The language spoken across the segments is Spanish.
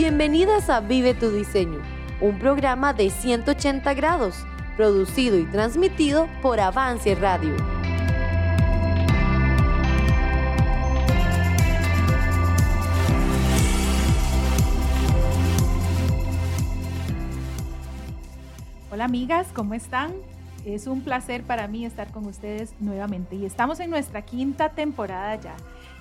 Bienvenidas a Vive tu Diseño, un programa de 180 grados, producido y transmitido por Avance Radio. Hola amigas, ¿cómo están? Es un placer para mí estar con ustedes nuevamente y estamos en nuestra quinta temporada ya.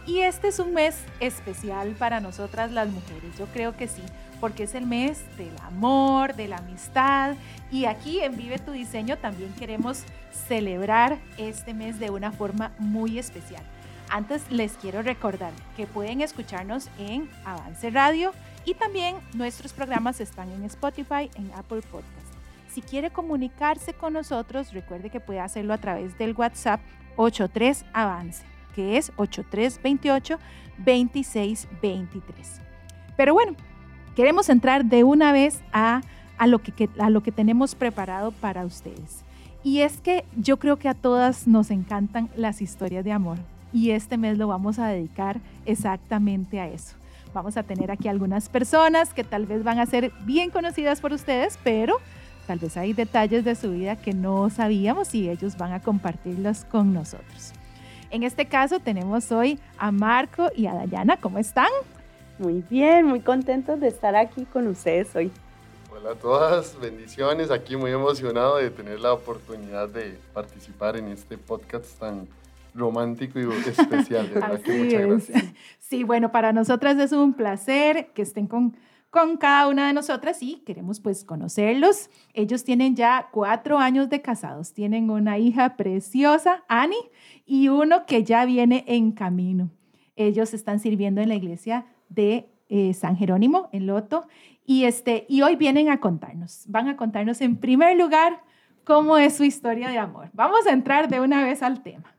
Y este es un mes especial para nosotras las mujeres, yo creo que sí, porque es el mes del amor, de la amistad y aquí en Vive tu Diseño también queremos celebrar este mes de una forma muy especial. Antes les quiero recordar que pueden escucharnos en Avance Radio y también nuestros programas están en Spotify, en Apple Podcast. Si quiere comunicarse con nosotros, recuerde que puede hacerlo a través del WhatsApp 83 Avance que es 8328-2623. Pero bueno, queremos entrar de una vez a, a, lo que, a lo que tenemos preparado para ustedes. Y es que yo creo que a todas nos encantan las historias de amor y este mes lo vamos a dedicar exactamente a eso. Vamos a tener aquí algunas personas que tal vez van a ser bien conocidas por ustedes, pero tal vez hay detalles de su vida que no sabíamos y ellos van a compartirlos con nosotros. En este caso tenemos hoy a Marco y a Dayana. ¿Cómo están? Muy bien, muy contentos de estar aquí con ustedes hoy. Hola a todas, bendiciones. Aquí muy emocionado de tener la oportunidad de participar en este podcast tan romántico y especial. De verdad que muchas gracias. Sí, bueno, para nosotras es un placer que estén con con cada una de nosotras y queremos pues conocerlos. Ellos tienen ya cuatro años de casados, tienen una hija preciosa, Annie, y uno que ya viene en camino. Ellos están sirviendo en la iglesia de eh, San Jerónimo, en Loto, y, este, y hoy vienen a contarnos, van a contarnos en primer lugar cómo es su historia de amor. Vamos a entrar de una vez al tema.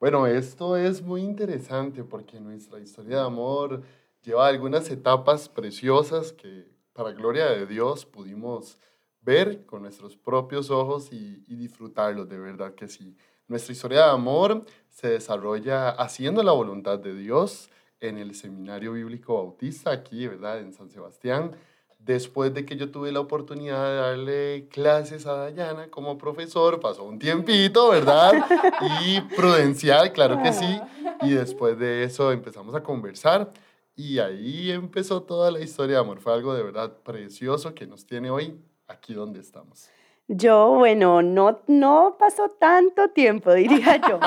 Bueno, esto es muy interesante porque nuestra historia de amor lleva algunas etapas preciosas que para gloria de Dios pudimos ver con nuestros propios ojos y, y disfrutarlos, de verdad que sí. Nuestra historia de amor se desarrolla haciendo la voluntad de Dios en el Seminario Bíblico Bautista, aquí, ¿verdad? En San Sebastián. Después de que yo tuve la oportunidad de darle clases a Dayana como profesor, pasó un tiempito, ¿verdad? Y prudencial, claro que sí. Y después de eso empezamos a conversar. Y ahí empezó toda la historia de amor. Fue algo de verdad precioso que nos tiene hoy aquí donde estamos. Yo, bueno, no, no pasó tanto tiempo, diría yo,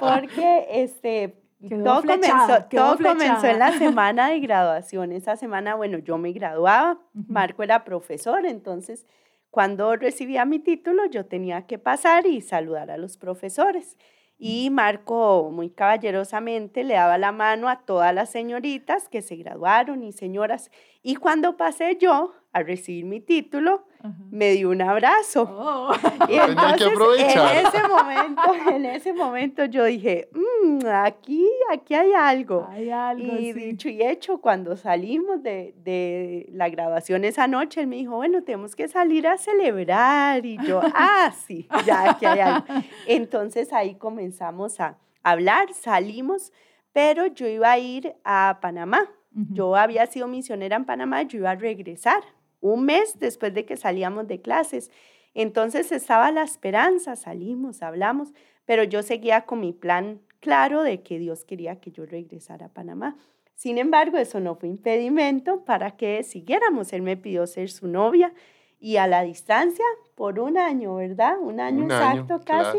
porque este, todo, comenzó, todo comenzó en la semana de graduación. Esa semana, bueno, yo me graduaba, Marco era profesor, entonces cuando recibía mi título yo tenía que pasar y saludar a los profesores. Y Marco muy caballerosamente le daba la mano a todas las señoritas que se graduaron y señoras. Y cuando pasé yo a recibir mi título, me dio un abrazo. Oh. Y entonces, en ese momento, en ese momento yo dije, mm, aquí, aquí hay algo. Hay algo y dicho y hecho, cuando salimos de, de, la graduación esa noche, él me dijo, bueno, tenemos que salir a celebrar. Y yo, ah, sí, ya aquí hay algo. Entonces ahí comenzamos a hablar, salimos, pero yo iba a ir a Panamá. Yo había sido misionera en Panamá, yo iba a regresar un mes después de que salíamos de clases. Entonces estaba la esperanza, salimos, hablamos, pero yo seguía con mi plan claro de que Dios quería que yo regresara a Panamá. Sin embargo, eso no fue impedimento para que siguiéramos. Él me pidió ser su novia y a la distancia, por un año, ¿verdad? Un año exacto casi.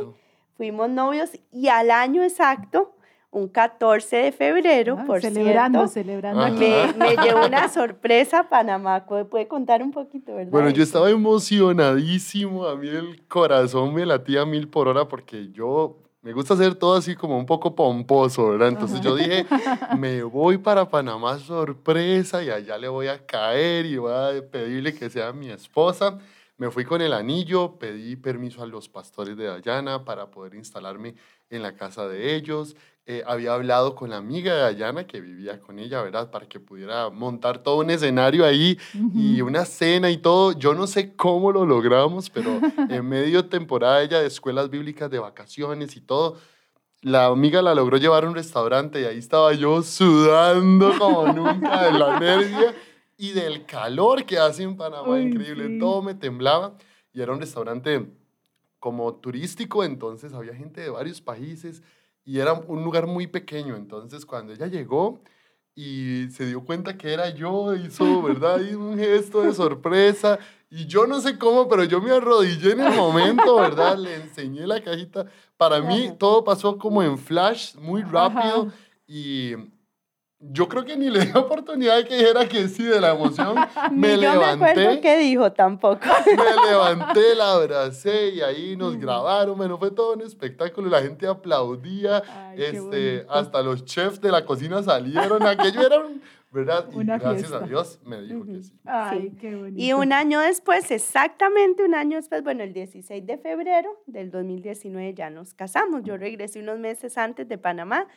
Fuimos novios y al año exacto un 14 de febrero, ah, por celebrando, cierto, celebrando. Me, me llevó una sorpresa a Panamá. ¿Puede contar un poquito, verdad? Bueno, yo estaba emocionadísimo. A mí el corazón me latía mil por hora porque yo me gusta hacer todo así como un poco pomposo, ¿verdad? Entonces yo dije, me voy para Panamá sorpresa y allá le voy a caer y voy a pedirle que sea mi esposa. Me fui con el anillo, pedí permiso a los pastores de Dayana para poder instalarme en la casa de ellos. Eh, había hablado con la amiga de Dayana que vivía con ella, ¿verdad? Para que pudiera montar todo un escenario ahí y una cena y todo. Yo no sé cómo lo logramos, pero en medio temporada ella de escuelas bíblicas de vacaciones y todo, la amiga la logró llevar a un restaurante y ahí estaba yo sudando como nunca de la energía y del calor que hace en Panamá, Uy, increíble, sí. todo me temblaba y era un restaurante como turístico, entonces había gente de varios países y era un lugar muy pequeño, entonces cuando ella llegó y se dio cuenta que era yo, hizo, ¿verdad? Un gesto de sorpresa y yo no sé cómo, pero yo me arrodillé en el momento, ¿verdad? Le enseñé la cajita. Para mí todo pasó como en flash, muy rápido Ajá. y yo creo que ni le di oportunidad de que dijera que sí de la emoción. Me Ni yo me acuerdo levanté, qué dijo tampoco. me levanté, la abracé y ahí nos grabaron. Bueno, fue todo un espectáculo. La gente aplaudía. Ay, qué este, bonito. hasta los chefs de la cocina salieron. Aquello era, un- ¿verdad? Y Una gracias fiesta. a Dios me dijo que sí. Ay, Sí. qué bonito. Y un año después, exactamente un año después, bueno, el 16 de febrero del 2019 ya nos casamos. Yo regresé unos meses antes de Panamá,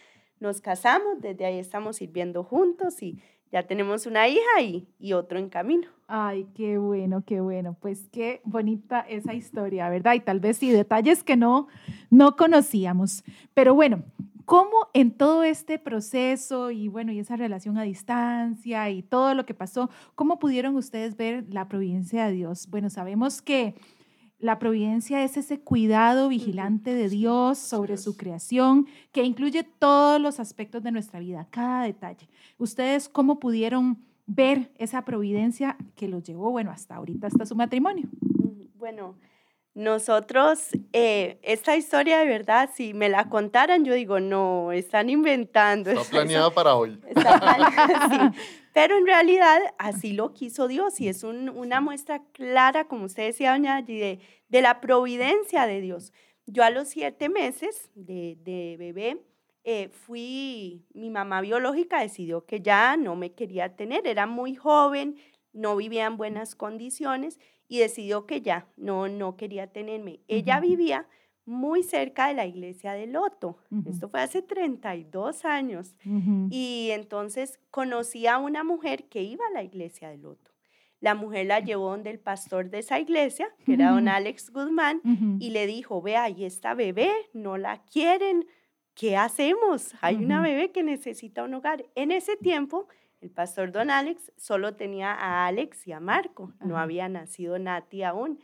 nos casamos, desde ahí estamos sirviendo juntos y ya tenemos una hija y, y otro en camino. Ay, qué bueno, qué bueno. Pues qué bonita esa historia, ¿verdad? Y tal vez sí, detalles que no, no conocíamos. Pero bueno, ¿cómo en todo este proceso y bueno, y esa relación a distancia y todo lo que pasó, cómo pudieron ustedes ver la providencia de Dios? Bueno, sabemos que la providencia es ese cuidado vigilante de Dios sobre su creación, que incluye todos los aspectos de nuestra vida, cada detalle. ¿Ustedes cómo pudieron ver esa providencia que los llevó, bueno, hasta ahorita, hasta su matrimonio? Ujú. Bueno, nosotros, eh, esta historia de verdad, si me la contaran, yo digo, no, están inventando. Está planeada para hoy. Está planeado, sí. Pero en realidad así lo quiso Dios y es un- una muestra clara, como usted decía, doña de, de la providencia de Dios. Yo a los siete meses de, de bebé eh, fui, mi mamá biológica decidió que ya no me quería tener, era muy joven, no vivía en buenas condiciones y decidió que ya no, no quería tenerme. Ella vivía muy cerca de la iglesia de Loto. Esto fue hace 32 años. Ujú. Y entonces conocí a una mujer que iba a la iglesia de Loto. La mujer la llevó donde el pastor de esa iglesia, que era don. Alex Guzmán, y le dijo, vea, ahí está bebé, no la quieren, ¿qué hacemos? Hay una bebé que necesita un hogar. En ese tiempo, el pastor don Alex solo tenía a Alex y a Marco, no había nacido Nati aún,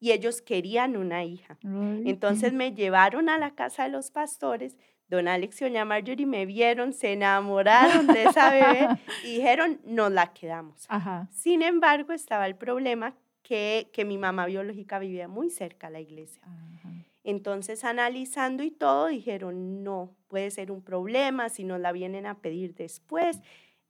y ellos querían una hija. Entonces me llevaron a la casa de los pastores. Don Alex y doña Marjorie me vieron, se enamoraron de esa bebé y dijeron, nos la quedamos. Ajá. Sin embargo, estaba el problema que, que mi mamá biológica vivía muy cerca a la iglesia. Ajá. Entonces, analizando y todo, dijeron, no, puede ser un problema si nos la vienen a pedir después.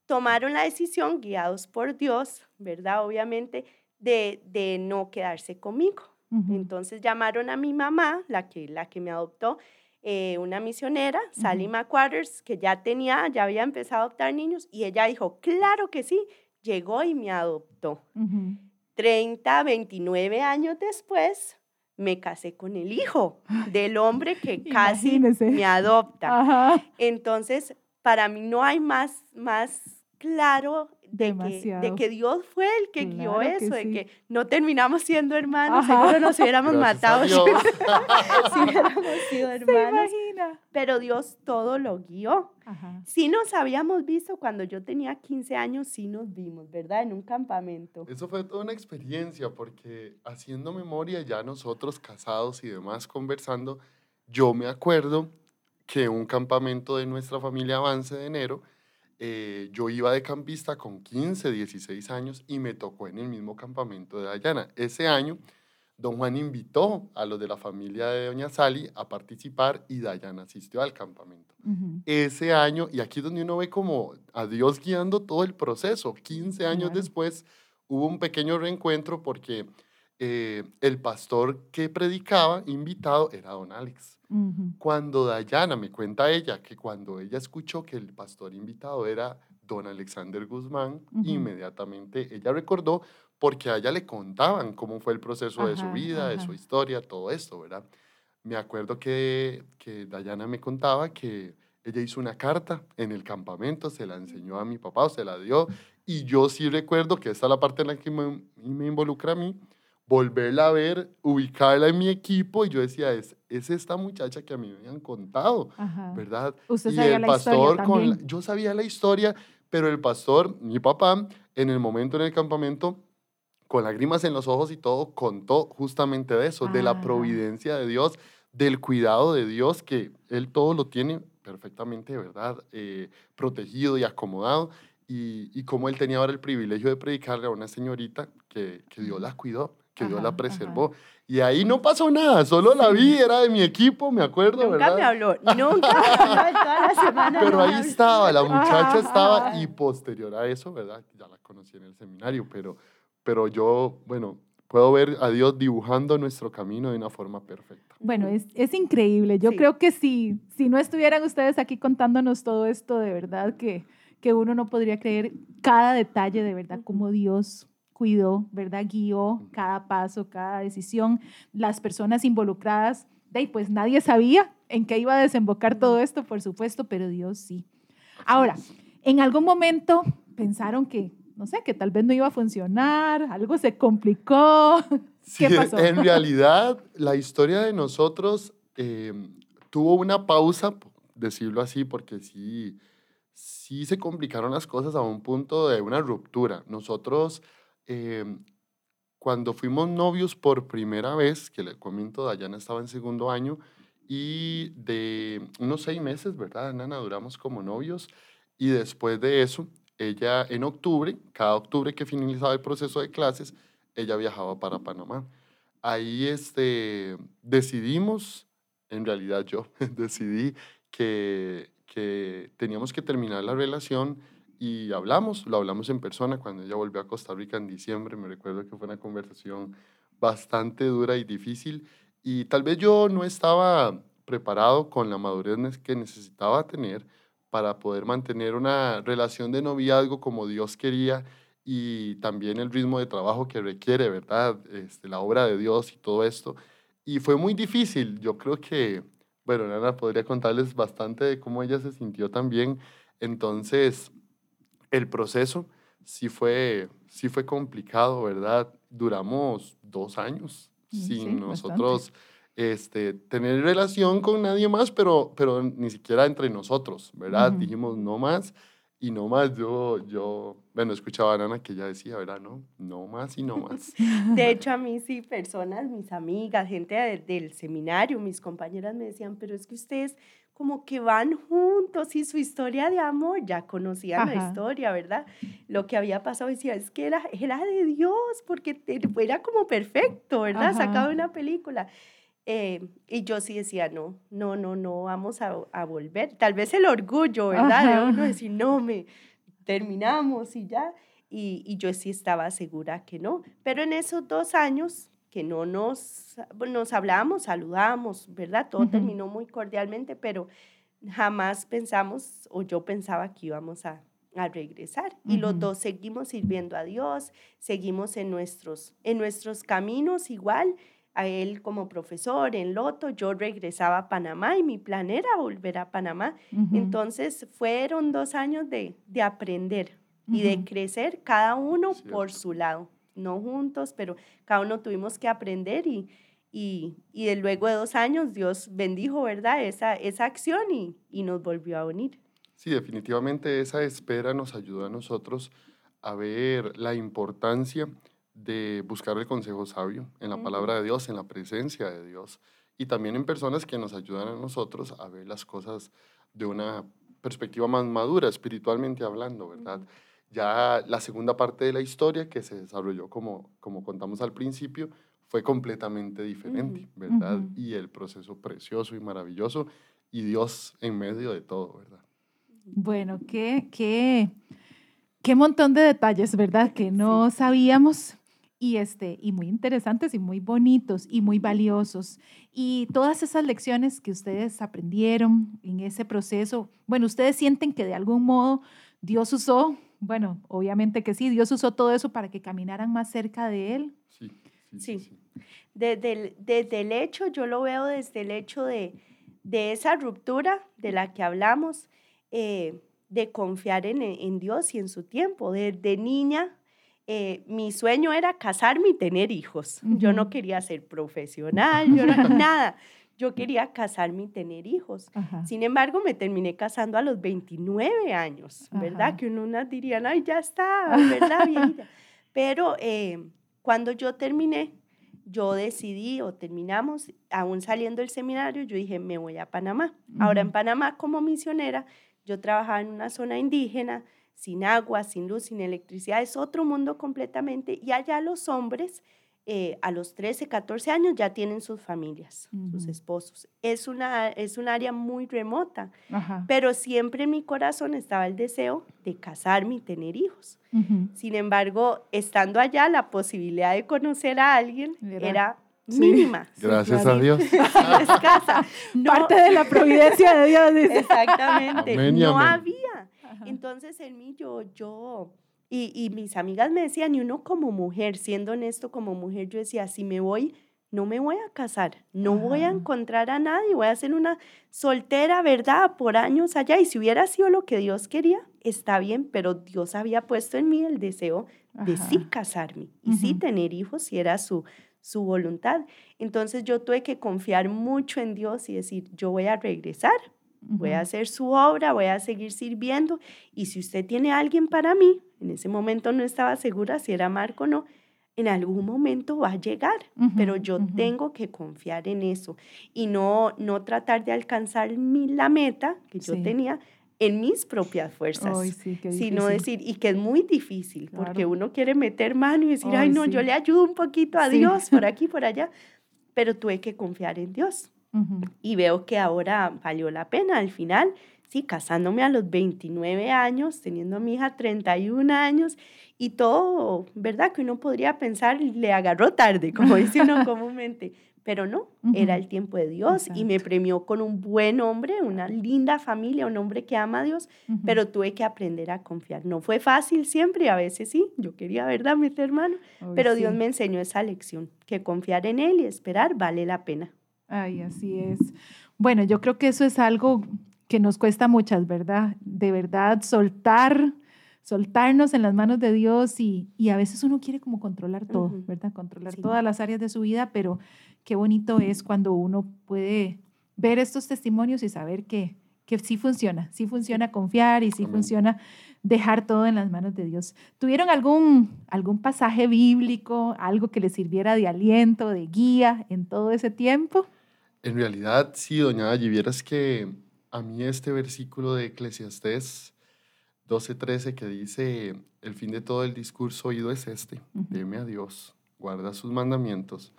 Tomaron la decisión, guiados por Dios, ¿verdad? Obviamente, de, de no quedarse conmigo. Entonces llamaron a mi mamá, la que, la que me adoptó, eh, una misionera, Sally Ujú. McQuarters, que ya tenía, ya había empezado a adoptar niños, y ella dijo, claro que sí, llegó y me adoptó. Ujú. 30, 29 años después, me casé con el hijo del hombre que casi Imagínese. me adopta. Ajá. Entonces, para mí no hay más, más claro de que, de que Dios fue el que guió Claro que eso, de que no terminamos siendo hermanos, Ajá. seguro nos hubiéramos matado si hubiéramos sido ¿Se hermanos, imagina? pero Dios todo lo guió. Ajá. Sí nos habíamos visto cuando yo tenía 15 años, sí nos vimos, ¿verdad? En un campamento. Eso fue toda una experiencia porque haciendo memoria ya nosotros casados y demás conversando, yo me acuerdo que un campamento de nuestra familia Avance de enero, eh, yo iba de campista con 15, 16 años y me tocó en el mismo campamento de Dayana. Ese año, don Juan invitó a los de la familia de doña Sally a participar y Dayana asistió al campamento ese año, y aquí es donde uno ve como a Dios guiando todo el proceso. 15 años después hubo un pequeño reencuentro porque eh, el pastor que predicaba, invitado, era don Alex. Cuando Dayana, me cuenta ella, que cuando ella escuchó que el pastor invitado era don Alexander Guzmán, inmediatamente ella recordó porque a ella le contaban cómo fue el proceso de su Ajá, vida, de su historia, todo esto, ¿verdad? Me acuerdo que, que Dayana me contaba que ella hizo una carta en el campamento, se la enseñó a mi papá o se la dio, y yo sí recuerdo que esta es la parte en la que me, me involucra a mí, volverla a ver, ubicarla en mi equipo, y yo decía, es, es esta muchacha que a mí me habían contado, Ajá. ¿verdad? Usted y sabía el la pastor con la- yo sabía la historia, Pero el pastor, mi papá, en el momento en el campamento, con lágrimas en los ojos y todo, contó justamente de eso, de la Ah. providencia de Dios, del cuidado de Dios, que Él todo lo tiene perfectamente, ¿verdad? Eh, protegido y acomodado. Y, y cómo Él tenía ahora el privilegio de predicarle a una señorita que, que Dios la cuidó, que Dios Ajá, la ajá. preservó. Y ahí no pasó nada, solo la vi, era de mi equipo, me acuerdo, Nunca ¿verdad? me habló, nunca me habló en toda la semana. Pero ahí estaba, la muchacha Ajá. estaba y posterior a eso, ¿verdad? Ya la conocí en el seminario, pero, pero yo, bueno, puedo ver a Dios dibujando nuestro camino de una forma perfecta. Bueno, es, es increíble. Yo Sí. creo que si, si no estuvieran ustedes aquí contándonos todo esto, de verdad que, que uno no podría creer cada detalle, de verdad, cómo Dios cuidó, ¿verdad? Guió cada paso, cada decisión, las personas involucradas. De ahí, pues nadie sabía en qué iba a desembocar todo esto, por supuesto, pero Dios sí. Ahora, en algún momento pensaron que, no sé, que tal vez no iba a funcionar, algo se complicó. Sí, ¿Qué pasó? En realidad, la historia de nosotros eh, tuvo una pausa, decirlo así, porque sí, sí se complicaron las cosas a un punto de una ruptura. Nosotros, eh, cuando fuimos novios por primera vez, que le comento, Dayana estaba en segundo año, y de unos seis meses, ¿verdad, Nana? Duramos como novios, y después de eso, ella en octubre, cada octubre que finalizaba el proceso de clases, ella viajaba para Panamá. Ahí este, decidimos, en realidad yo decidí que, que teníamos que terminar la relación y hablamos, lo hablamos en persona cuando ella volvió a Costa Rica en diciembre, me recuerdo que fue una conversación bastante dura y difícil y tal vez yo no estaba preparado con la madurez que necesitaba tener para poder mantener una relación de noviazgo como Dios quería y también el ritmo de trabajo que requiere, ¿verdad? Este, la obra de Dios y todo esto. Y fue muy difícil. Yo creo que, bueno, Nana podría contarles bastante de cómo ella se sintió también. Entonces, el proceso sí fue, sí fue complicado, ¿verdad? Duramos dos años Mm, sí, sin nosotros este, tener relación con nadie más, pero, pero ni siquiera entre nosotros, ¿verdad? Dijimos no más y no más. Yo, yo, bueno, escuchaba a Nana que ella decía, ¿verdad? No, no más y no más. De hecho, a mí sí, personas, mis amigas, gente de- del seminario, mis compañeras me decían, pero es que ustedes como que van juntos y su historia de amor, ya conocían la historia, ¿verdad? Lo que había pasado, decía, es que era, era de Dios, porque era como perfecto, ¿verdad? Sacado una película. Eh, y yo sí decía, no, no, no, no, vamos a, a volver. Tal vez el orgullo, ¿verdad? Ajá. De uno decir, no, me terminamos y ya. Y, y yo sí estaba segura que no. Pero en esos dos años que no nos, nos hablábamos, saludábamos, ¿verdad? Todo terminó muy cordialmente, pero jamás pensamos, o yo pensaba que íbamos a, a regresar. Y los dos seguimos sirviendo a Dios, seguimos en nuestros, en nuestros caminos igual. A él como profesor en Loto, yo regresaba a Panamá y mi plan era volver a Panamá. Entonces fueron dos años de, de aprender y de crecer cada uno por su lado, no juntos, pero cada uno tuvimos que aprender y, y, y de luego de dos años Dios bendijo, ¿verdad? Esa, esa acción y, y nos volvió a unir. Sí, definitivamente esa espera nos ayudó a nosotros a ver la importancia de buscar el consejo sabio en la palabra de Dios, en la presencia de Dios y también en personas que nos ayudan a nosotros a ver las cosas de una perspectiva más madura, espiritualmente hablando, ¿verdad? Ya la segunda parte de la historia que se desarrolló como, como contamos al principio fue completamente diferente, Ujú. ¿verdad? Ujú. Y el proceso precioso y maravilloso y Dios en medio de todo, ¿verdad? Bueno, qué, qué, qué montón de detalles, ¿verdad? Que no sabíamos y, este, y muy interesantes y muy bonitos y muy valiosos. Y todas esas lecciones que ustedes aprendieron en ese proceso, bueno, ustedes sienten que de algún modo Dios usó, bueno, obviamente que sí, Dios usó todo eso para que caminaran más cerca de Él. Sí, sí, sí. Desde el, desde el hecho, yo lo veo desde el hecho de, de esa ruptura de la que hablamos, eh, de confiar en, en Dios y en su tiempo. Desde niña, eh, mi sueño era casarme y tener hijos. Yo no quería ser profesional, yo no- nada. Yo quería casarme y tener hijos. Sin embargo, me terminé casando a los 29 años, ¿verdad? Que unas dirían, ay, ya está, ¿verdad? Pero eh, cuando yo terminé, yo decidí o terminamos, aún saliendo del seminario, yo dije, me voy a Panamá. Ahora en Panamá como misionera, yo trabajaba en una zona indígena, sin agua, sin luz, sin electricidad, es otro mundo completamente. Y allá los hombres eh, a los 13, 14 años ya tienen sus familias, sus esposos. Es, una, es un área muy remota, pero siempre en mi corazón estaba el deseo de casarme y tener hijos. Sin embargo, estando allá, la posibilidad de conocer a alguien era mínima. Gracias a Dios. Escasa. Parte de la providencia de Dios. Exactamente. no había. Entonces en mí yo, yo y, mis amigas me decían, y uno como mujer, siendo honesto como mujer, yo decía, si me voy, no me voy a casar, no voy a encontrar a nadie, voy a ser una soltera, ¿verdad? Por años allá. Y si hubiera sido lo que Dios quería, está bien, pero Dios había puesto en mí el deseo de sí casarme y sí tener hijos, si era su, su voluntad. Entonces yo tuve que confiar mucho en Dios y decir, yo voy a regresar, voy a hacer su obra, voy a seguir sirviendo y si usted tiene alguien para mí, en ese momento no estaba segura si era Marco o no, en algún momento va a llegar, pero yo tengo que confiar en eso y no, no tratar de alcanzar mi, la meta que yo tenía en mis propias fuerzas, sino decir, y que es muy difícil, porque uno quiere meter mano y decir, ay, no, yo le ayudo un poquito a Dios por aquí, por allá, pero tuve que confiar en Dios. Y veo que ahora valió la pena al final, sí, casándome a los 29 años, teniendo a mi hija 31 años y todo, ¿verdad? Que uno podría pensar, le agarró tarde, como dice uno comúnmente, pero no, era el tiempo de Dios y me premió con un buen hombre, una linda familia, un hombre que ama a Dios, pero tuve que aprender a confiar. No fue fácil siempre, a veces sí, yo quería, ¿verdad?, meter mano, pero Dios me enseñó esa lección, que confiar en Él y esperar vale la pena. Ay, así es. Bueno, yo creo que eso es algo que nos cuesta muchas, ¿verdad? De verdad, soltar, soltarnos en las manos de Dios y, a veces uno quiere como controlar todo, ¿verdad? Controlar todas las áreas de su vida, pero qué bonito es cuando uno puede ver estos testimonios y saber que, que sí funciona, sí funciona confiar y sí funciona dejar todo en las manos de Dios. ¿Tuvieron algún, algún pasaje bíblico, algo que les sirviera de aliento, de guía en todo ese tiempo? En realidad, sí, doña Allí, vieras que a mí este versículo de Eclesiastés 12:13 que dice, el fin de todo el discurso oído es este, uh a Dios, guarda sus mandamientos,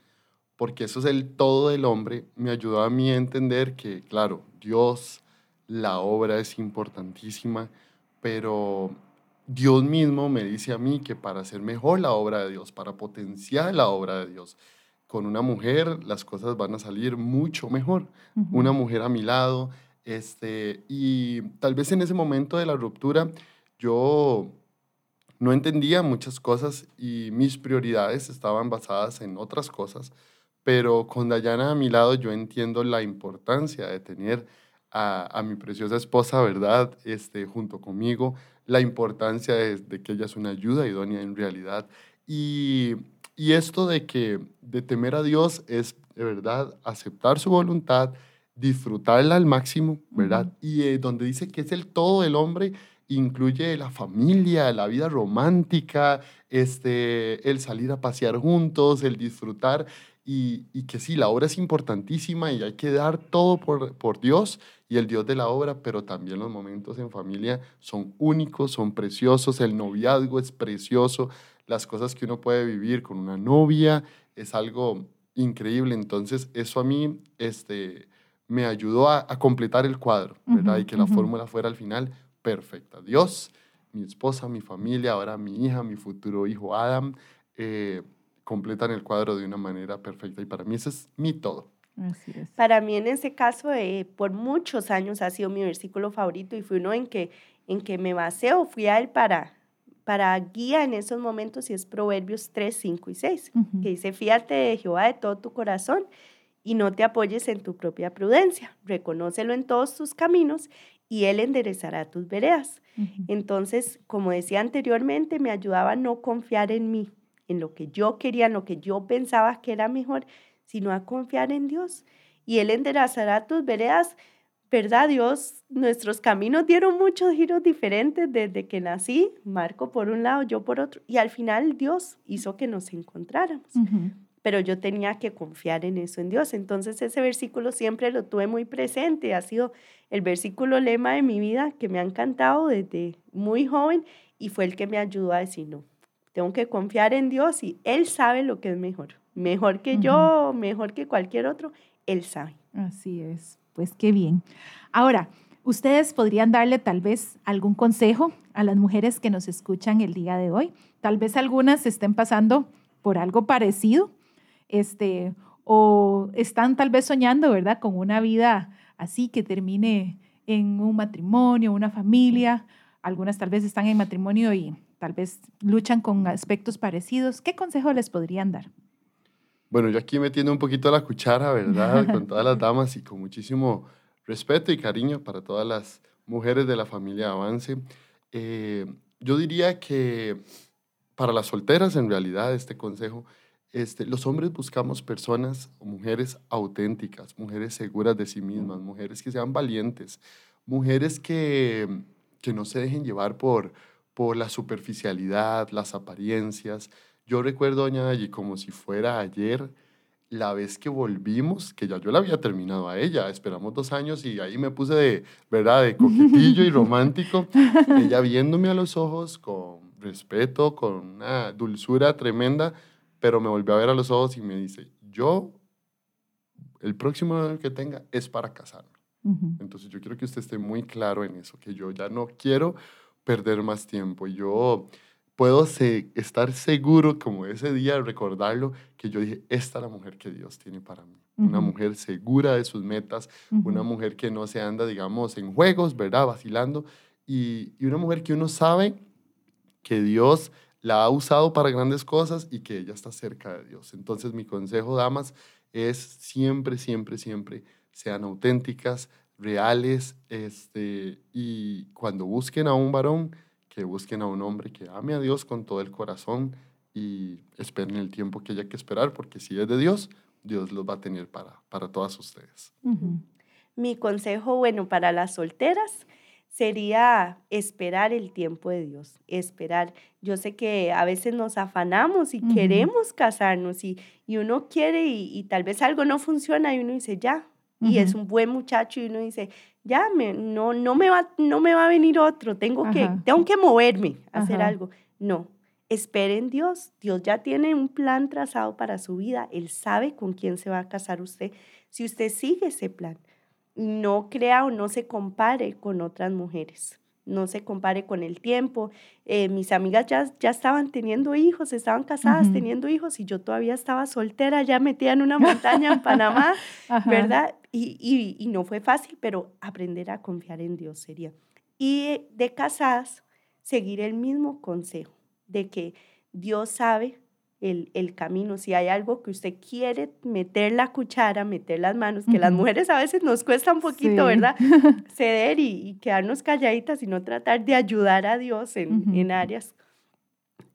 porque eso es el todo del hombre, me ayudó a mí a entender que, claro, Dios, la obra es importantísima, pero Dios mismo me dice a mí que para hacer mejor la obra de Dios, para potenciar la obra de Dios, con una mujer las cosas van a salir mucho mejor. Una mujer a mi lado, este, y tal vez en ese momento de la ruptura yo no entendía muchas cosas y mis prioridades estaban basadas en otras cosas, pero con Dayana a mi lado yo entiendo la importancia de tener a, mi preciosa esposa, ¿verdad? Este, junto conmigo, la importancia de, de que ella es una ayuda idónea en realidad. Y y esto de que de temer a Dios es de verdad aceptar su voluntad, disfrutarla al máximo, ¿verdad? Y eh, donde dice que es el todo del hombre, incluye la familia, la vida romántica, este, el salir a pasear juntos, el disfrutar. Y, y, que sí, la obra es importantísima y hay que dar todo por, por Dios y el Dios de la obra, pero también los momentos en familia son únicos, son preciosos, el noviazgo es precioso, las cosas que uno puede vivir con una novia, es algo increíble. Entonces, eso a mí este, me ayudó a, completar el cuadro, ¿verdad? y que la fórmula fuera al final perfecta. Dios, mi esposa, mi familia, ahora mi hija, mi futuro hijo Adam, eh, completan el cuadro de una manera perfecta. Y para mí ese es mi todo. Así es. Para mí en ese caso, eh, por muchos años ha sido mi versículo favorito y fue uno en que, en que me basé o fui a él para, para guía en esos momentos y es Proverbios 3, 5 y 6, que dice, fíjate de Jehová de todo tu corazón y no te apoyes en tu propia prudencia, reconócelo en todos tus caminos y Él enderezará tus veredas. Entonces, como decía anteriormente, me ayudaba a no confiar en mí, en lo que yo quería, en lo que yo pensaba que era mejor, sino a confiar en Dios. y Él enderezará tus veredas. ¿Verdad, Dios? Nuestros caminos dieron muchos giros diferentes desde que nací, Marco por un lado, yo por otro, y al final Dios hizo que nos encontráramos. Pero yo tenía que confiar en eso, en Dios. Entonces ese versículo siempre lo tuve muy presente, ha sido el versículo lema de mi vida que me ha encantado desde muy joven y fue el que me ayudó a decir, no, tengo que confiar en Dios y Él sabe lo que es mejor. Mejor que yo, mejor que cualquier otro, Él sabe. Así es, pues qué bien. Ahora, ustedes podrían darle tal vez algún consejo a las mujeres que nos escuchan el día de hoy. Tal vez algunas estén pasando por algo parecido, este, o están tal vez soñando, ¿verdad? Con una vida así que termine en un matrimonio, una familia. Algunas tal vez están en matrimonio y tal vez luchan con aspectos parecidos. ¿Qué consejo les podrían dar? Bueno, yo aquí metiendo un poquito la cuchara, ¿verdad? Con todas las damas y con muchísimo respeto y cariño para todas las mujeres de la familia Avance. Eh, yo diría que para las solteras, en realidad, este consejo, este, los hombres buscamos personas o mujeres auténticas, mujeres seguras de sí mismas, mujeres que sean valientes, mujeres que, que no se dejen llevar por, por la superficialidad, las apariencias. Yo recuerdo, doña Allí, como si fuera ayer, la vez que volvimos, que ya yo la había terminado a ella, esperamos dos años y ahí me puse de, ¿verdad?, de coquetillo y romántico, ella viéndome a los ojos con respeto, con una dulzura tremenda, pero me volvió a ver a los ojos y me dice, yo, el próximo que tenga es para casarme. Entonces yo quiero que usted esté muy claro en eso, que yo ya no quiero perder más tiempo. Yo puedo estar seguro, como ese día, recordarlo, que yo dije, esta es la mujer que Dios tiene para mí. Una mujer segura de sus metas, una mujer que no se anda, digamos, en juegos, ¿verdad? Vacilando. Y, y una mujer que uno sabe que Dios la ha usado para grandes cosas y que ella está cerca de Dios. Entonces mi consejo, damas, es siempre, siempre, siempre sean auténticas, reales, este, y cuando busquen a un varón, que busquen a un hombre que ame a Dios con todo el corazón y esperen el tiempo que haya que esperar, porque si es de Dios, Dios los va a tener para, para todas ustedes. Mi consejo, bueno, para las solteras sería esperar el tiempo de Dios, esperar. Yo sé que a veces nos afanamos y queremos casarnos y, y uno quiere y, y, tal vez algo no funciona y uno dice, ya, y es un buen muchacho y uno dice, ya, me, no, no, me va, no me va a venir otro, tengo, que, tengo que moverme, hacer algo. No, espere en Dios. Dios ya tiene un plan trazado para su vida. Él sabe con quién se va a casar usted. Si usted sigue ese plan, no crea o no se compare con otras mujeres no se compare con el tiempo. Eh, mis amigas ya, ya estaban teniendo hijos, estaban casadas teniendo hijos y yo todavía estaba soltera, ya metida en una montaña en Panamá, ¿verdad? Y, y, y, no fue fácil, pero aprender a confiar en Dios sería. Y de casadas, seguir el mismo consejo de que Dios sabe el, camino. Si hay algo que usted quiere meter la cuchara, meter las manos, que las mujeres a veces nos cuesta un poquito, ¿verdad? Ceder y, quedarnos calladitas y no tratar de ayudar a Dios en, en áreas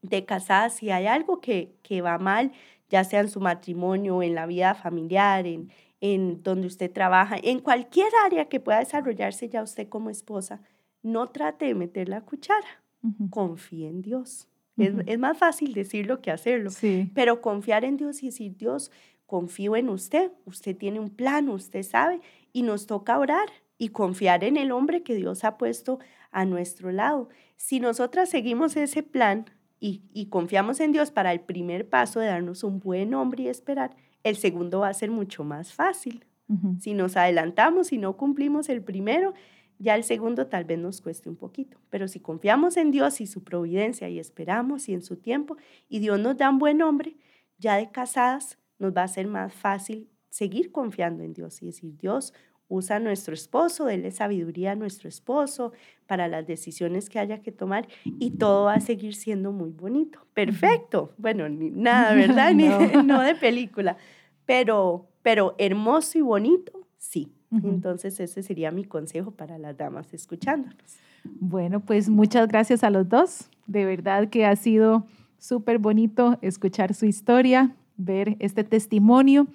de casadas. Si hay algo que, que va mal, ya sea en su matrimonio, en la vida familiar, en, en donde usted trabaja, en cualquier área que pueda desarrollarse ya usted como esposa, no trate de meter la cuchara. Confíe en Dios. Es, más fácil decirlo que hacerlo. Pero confiar en Dios y decir, Dios, confío en usted, usted tiene un plan, usted sabe, y nos toca orar y confiar en el hombre que Dios ha puesto a nuestro lado. Si nosotras seguimos ese plan y, confiamos en Dios para el primer paso de darnos un buen hombre y esperar, el segundo va a ser mucho más fácil. Si nos adelantamos y no cumplimos el primero, ya el segundo tal vez nos cueste un poquito, pero si confiamos en Dios y su providencia y esperamos y en su tiempo y Dios nos da un buen hombre, ya de casadas nos va a ser más fácil seguir confiando en Dios y decir, Dios, usa a nuestro esposo, déle sabiduría a nuestro esposo para las decisiones que haya que tomar y todo va a seguir siendo muy bonito. Perfecto. Bueno, nada, ¿verdad? no. no de película, pero, pero hermoso y bonito, sí. Entonces ese sería mi consejo para las damas escuchándonos. Bueno, pues muchas gracias a los dos. De verdad que ha sido súper bonito escuchar su historia, ver este testimonio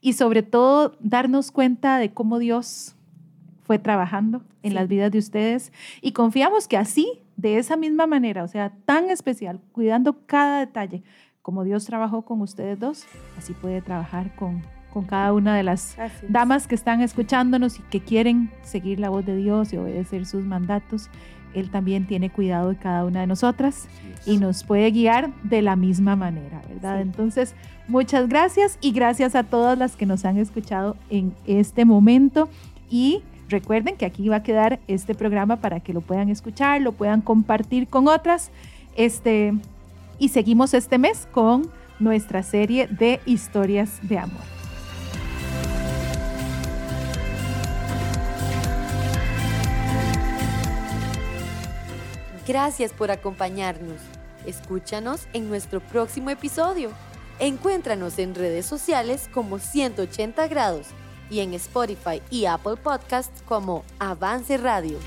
y sobre todo darnos cuenta de cómo Dios fue trabajando en las vidas de ustedes y confiamos que así, de esa misma manera, o sea, tan especial, cuidando cada detalle, como Dios trabajó con ustedes dos, así puede trabajar con, con cada una de las damas que están escuchándonos y que quieren seguir la voz de Dios y obedecer sus mandatos. Él también tiene cuidado de cada una de nosotras y nos puede guiar de la misma manera, ¿verdad? Entonces, muchas gracias y gracias a todas las que nos han escuchado en este momento y recuerden que aquí va a quedar este programa para que lo puedan escuchar, lo puedan compartir con otras. Este, y seguimos este mes con nuestra serie de historias de amor. Gracias por acompañarnos. Escúchanos en nuestro próximo episodio. Encuéntranos en redes sociales como 180 grados y en Spotify y Apple Podcasts como Avance Radio.